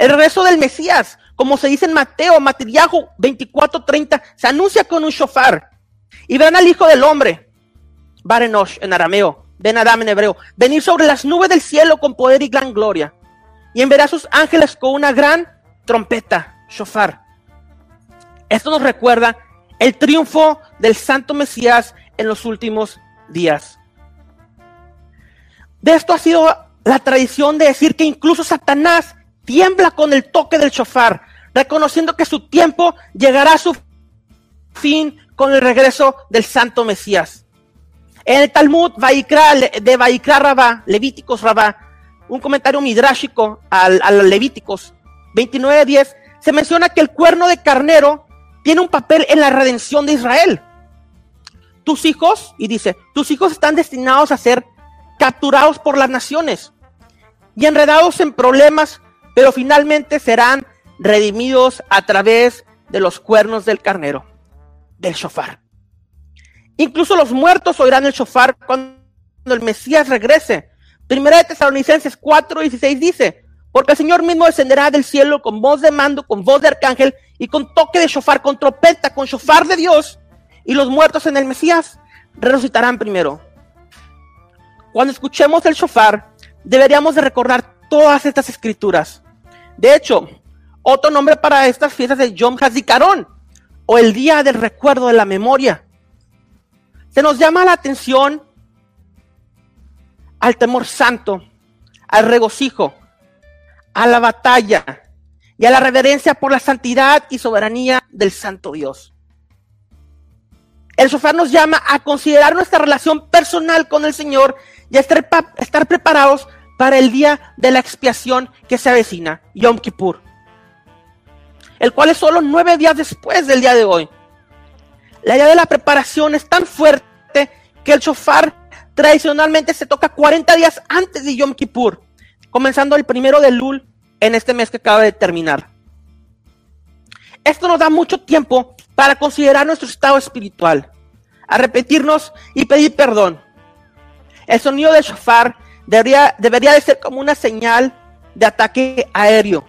El regreso del Mesías, como se dice en Mateo, Matiriajo 24:30, se anuncia con un shofar. Y verán al Hijo del Hombre, Barenosh en arameo, Ben Adam en hebreo, venir sobre las nubes del cielo con poder y gran gloria. Y enviará a sus ángeles con una gran trompeta, shofar. Esto nos recuerda el triunfo del Santo Mesías en los últimos días. De esto ha sido la tradición de decir que incluso Satanás tiembla con el toque del shofar, reconociendo que su tiempo llegará a su fin con el regreso del Santo Mesías. En el Talmud de Vaikra Rabá, Levíticos Rabá, un comentario midrásico al, a los Levíticos 29.10, se menciona que el cuerno de carnero tiene un papel en la redención de Israel. Tus hijos, y dice, tus hijos están destinados a ser capturados por las naciones y enredados en problemas, pero finalmente serán redimidos a través de los cuernos del carnero, del shofar. Incluso los muertos oirán el shofar cuando el Mesías regrese. Primera de Tesalonicenses 4, 16 dice, porque el Señor mismo descenderá del cielo con voz de mando, con voz de arcángel y con toque de shofar, con trompeta, con shofar de Dios. Y los muertos en el Mesías resucitarán primero. Cuando escuchemos el shofar, deberíamos de recordar todas estas escrituras. De hecho, otro nombre para estas fiestas es Yom Hazikaron, o el día del recuerdo de la memoria. Se nos llama la atención al temor santo, al regocijo, a la batalla y a la reverencia por la santidad y soberanía del Santo Dios. El shofar nos llama a considerar nuestra relación personal con el Señor y a estar preparados para el día de la expiación que se avecina, Yom Kippur, el cual es solo nueve días después del día de hoy. La idea de la preparación es tan fuerte que el shofar tradicionalmente se toca 40 días antes de Yom Kippur, comenzando el primero de Lul en este mes que acaba de terminar. Esto nos da mucho tiempo para considerar nuestro estado espiritual, a repetirnos y pedir perdón. El sonido del shofar debería, debería de ser como una señal de ataque aéreo,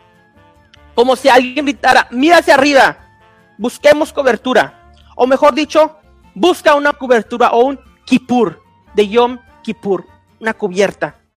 como si alguien gritara, mira hacia arriba, busquemos cobertura, o mejor dicho, busca una cobertura o un kipur de Yom Kippur, una cubierta